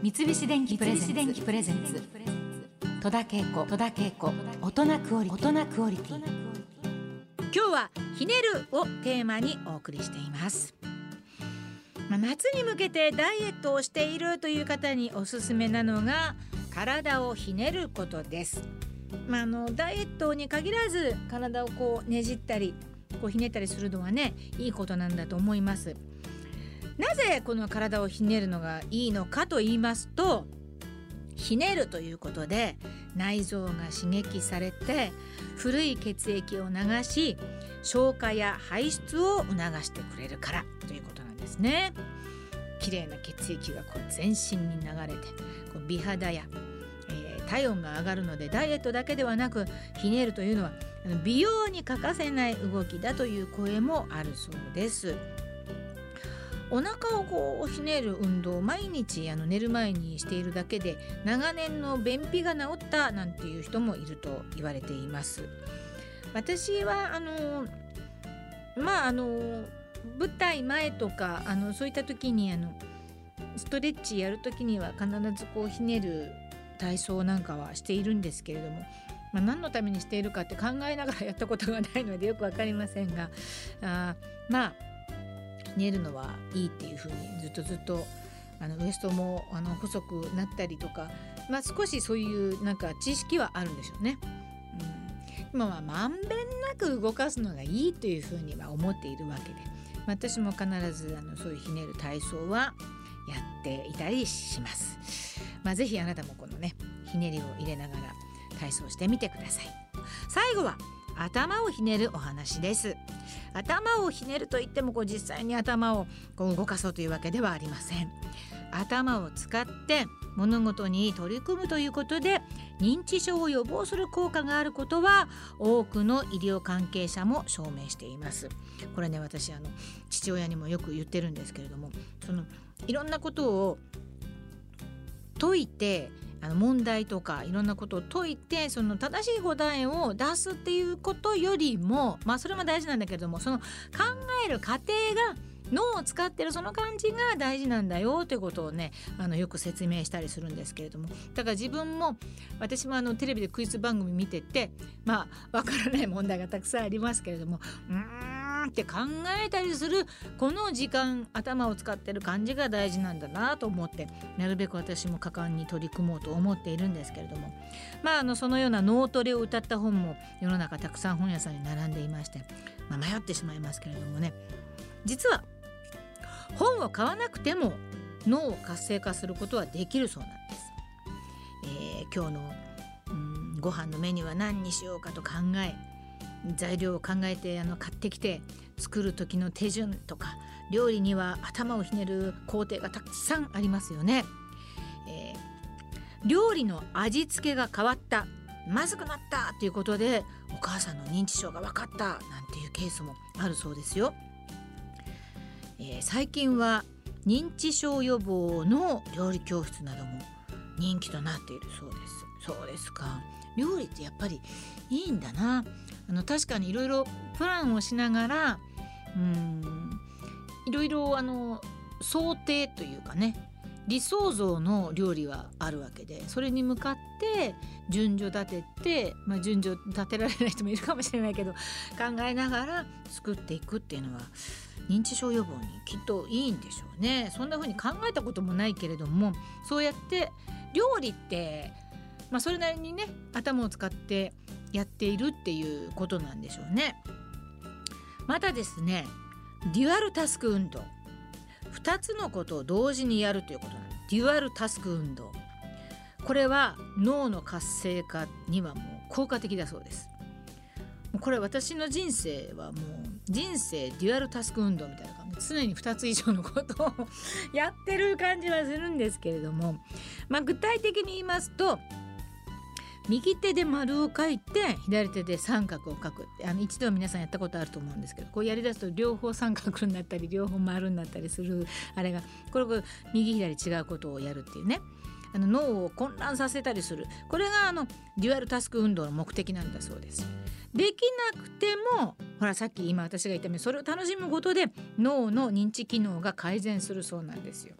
三菱電機プレゼンツ。戸田恵子大人クオリティ。今日はひねるをテーマにお送りしています。まあ、夏に向けてダイエットをしているという方におすすめなのが体をひねることです。まあ、あのダイエットに限らず体をこうねじったりこうひねったりするのはねいいことなんだと思いますなぜこの体をひねるのがいいのかと言いますとひねるということで内臓が刺激されて古い血液を流し消化や排出を促してくれるからということなんですね。綺麗な血液がこう全身に流れてこう美肌や、えー、体温が上がるのでダイエットだけではなくひねるというのは美容に欠かせない動きだという声もあるそうです。お腹をこうひねる運動を毎日あの寝る前にしているだけで長年の便秘が治ったなんていう人もいると言われています。私はあのまああの舞台前とかあのそういった時にあのストレッチやる時には必ずこうひねる体操なんかはしているんですけれども、まあ、何のためにしているかって考えながらやったことがないのでよく分かりませんがあまあ寝るのはいいっていうふうにずっとずっとあのウエストもあの細くなったりとか、まあ、少しそういうなんか知識はあるんでしょうね。うん、まあまんべんなく動かすのがいいというふうには思っているわけで私も必ずあのそういうひねる体操はやっていたりします。まあ、ぜひあなたもこのねひねりを入れながら体操してみてください。最後は頭をひねるお話です頭をひねるといってもこう実際に頭をこう動かそうというわけではありません。頭を使って物事に取り組むということで認知症を予防する効果があることは多くの医療関係者も証明しています。これね私あの父親にもよく言ってるんですけれどもそのいろんなことを解いてあの問題とかいろんなことを解いてその正しい答えを出すっていうことよりもまあそれも大事なんだけれどもその考える過程が脳を使ってるその感じが大事なんだよということをねあのよく説明したりするんですけれども。だから自分も私もあのテレビでクイズ番組見ててまあわからない問題がたくさんありますけれどもうんって考えたりするこの時間頭を使ってる感じが大事なんだなと思ってなるべく私も果敢に取り組もうと思っているんですけれどもまああのそのような脳トレを歌った本も世の中たくさん本屋さんに並んでいまして、まあ、迷ってしまいますけれどもね実は本を買わなくても脳を活性化することはできるそうなんです。えー、今日の、うん、ご飯のメニューは何にしようかと考え材料を考えてあの買ってきて作る時の手順とか料理には頭をひねる工程がたくさんありますよね。えー、料理の味付けが変わったまずくなったということでお母さんの認知症が分かったなんていうケースもあるそうですよ。えー、最近は認知症予防の料理教室なども人気となっているそうです。そうですか。料理ってやっぱりいいんだな。あの確かにいろいろプランをしながらうんいろいろあの想定というかね理想像の料理はあるわけでそれに向かって順序立てて、まあ、順序立てられない人もいるかもしれないけど考えながら作っていくっていうのは認知症予防にきっといいんでしょうね。そんな風に考えたこともないけれどもそうやって料理って、まあ、それなりにね頭を使ってやっているっていうことなんでしょうね。またですねデュアルタスク運動。2つのことを同時にやるということなんです。デュアルタスク運動。これは脳の活性化にはもう効果的だそうです。これ私の人生はもう人生デュアルタスク運動みたいな感じ。常に2つ以上のことを やってる感じはするんですけれども、まあ、具体的に言いますと右手で丸を書いて左手で三角を書くあの一度は皆さんやったことあると思うんですけどこうやりだすと両方三角になったり両方丸になったりするあれがこれこれ右左違うことをやるっていうねあの脳を混乱させたりするこれがあのデュアルタスク運動の目的なんだそうです。できなくてもほらさっき今私が言ったようにそれを楽しむことで脳の認知機能が改善するそうなんですよ。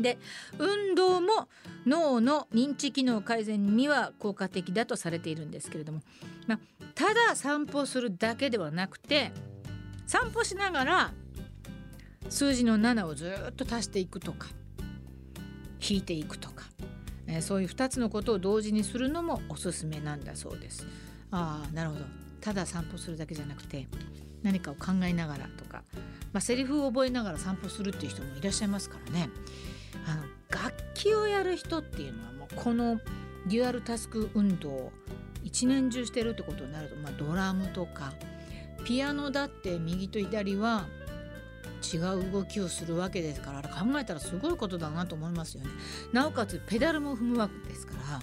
で運動も脳の認知機能改善には効果的だとされているんですけれども、まあ、ただ散歩するだけではなくて散歩しながら数字の7をずっと足していくとか引いていくとか、えー、そういう2つのことを同時にするのもおすすめなんだそうです。ああなるほど。ただ散歩するだけじゃなくて何かを考えながらとか、まあ、セリフを覚えながら散歩するっていう人もいらっしゃいますからね。あの楽器をやる人っていうのはもうこのデュアルタスク運動を一年中してるってことになると、まあ、ドラムとかピアノだって右と左は違う動きをするわけですから考えたらすごいことだなと思いますよね。なおかつペダルも踏むわけですから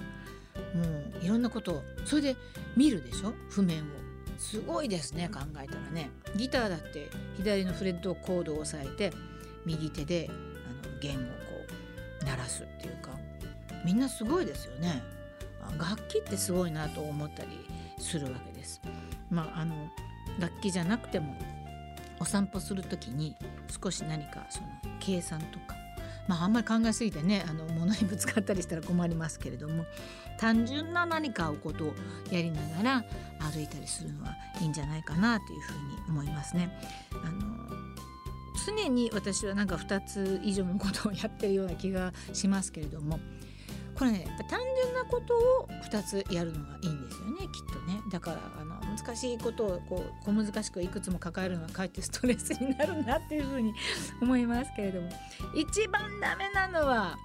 もういろんなことをそれで見るでしょ？譜面を。すごいですね考えたらねギターだって左のフレットコードを押さえて右手であの弦をこ鳴らすっていうかみんなすごいですよね楽器ってすごいなと思ったりするわけです。まあ、あの楽器じゃなくてもお散歩する時に少し何かその計算とかまああんまり考えすぎてねあの物にぶつかったりしたら困りますけれども単純な何かをことをやりながら歩いたりするのはいいんじゃないかなというふうに思いますね。あの常に私はなんか2つ以上のことをやってるような気がしますけれどもこれね単純なことを2つやるのがいいんですよねきっとね。だからあの難しいことをこう小難しくいくつも抱えるのはかえってストレスになるなっていうふうに思いますけれども一番ダメなのは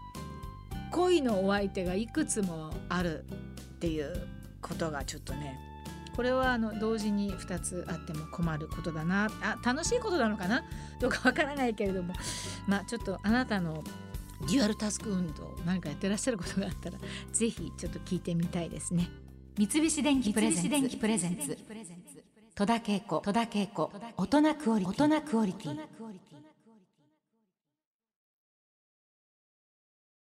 恋のお相手がいくつもあるっていうことがちょっとねこれはあの同時に2つあっても困ることだな。あ楽しいことなのかな？どうかわからないけれども。まあちょっとあなたのデュアルタスク運動何かやってらっしゃることがあったらぜひちょっと聞いてみたいですね。三菱電機プレゼンツ。戸田恵子。大人クオリティ